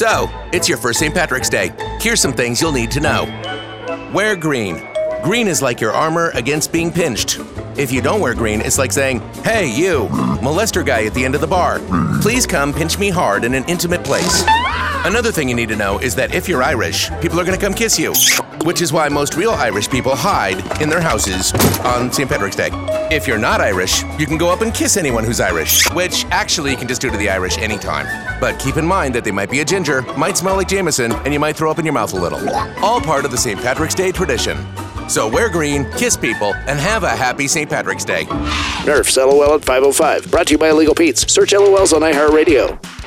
So, it's your first St. Patrick's Day. Here's some things you'll need to know. Wear green. Green is like your armor against being pinched. If you don't wear green, it's like saying, Hey, you, molester guy at the end of the bar, please come pinch me hard in an intimate place. Another thing you need to know is that if you're Irish, people are going to come kiss you, which is why most real Irish people hide in their houses on St. Patrick's Day. If you're not Irish, you can go up and kiss anyone who's Irish, which actually you can just do to the Irish anytime. But keep in mind that they might be a ginger, might smell like Jameson, and you might throw up in your mouth a little. All part of the St. Patrick's Day tradition. So wear green, kiss people, and have a happy St. Patrick's Day. Nerf's LOL at 505. Brought to you by Illegal Pete's. Search LOLs on iHeartRadio.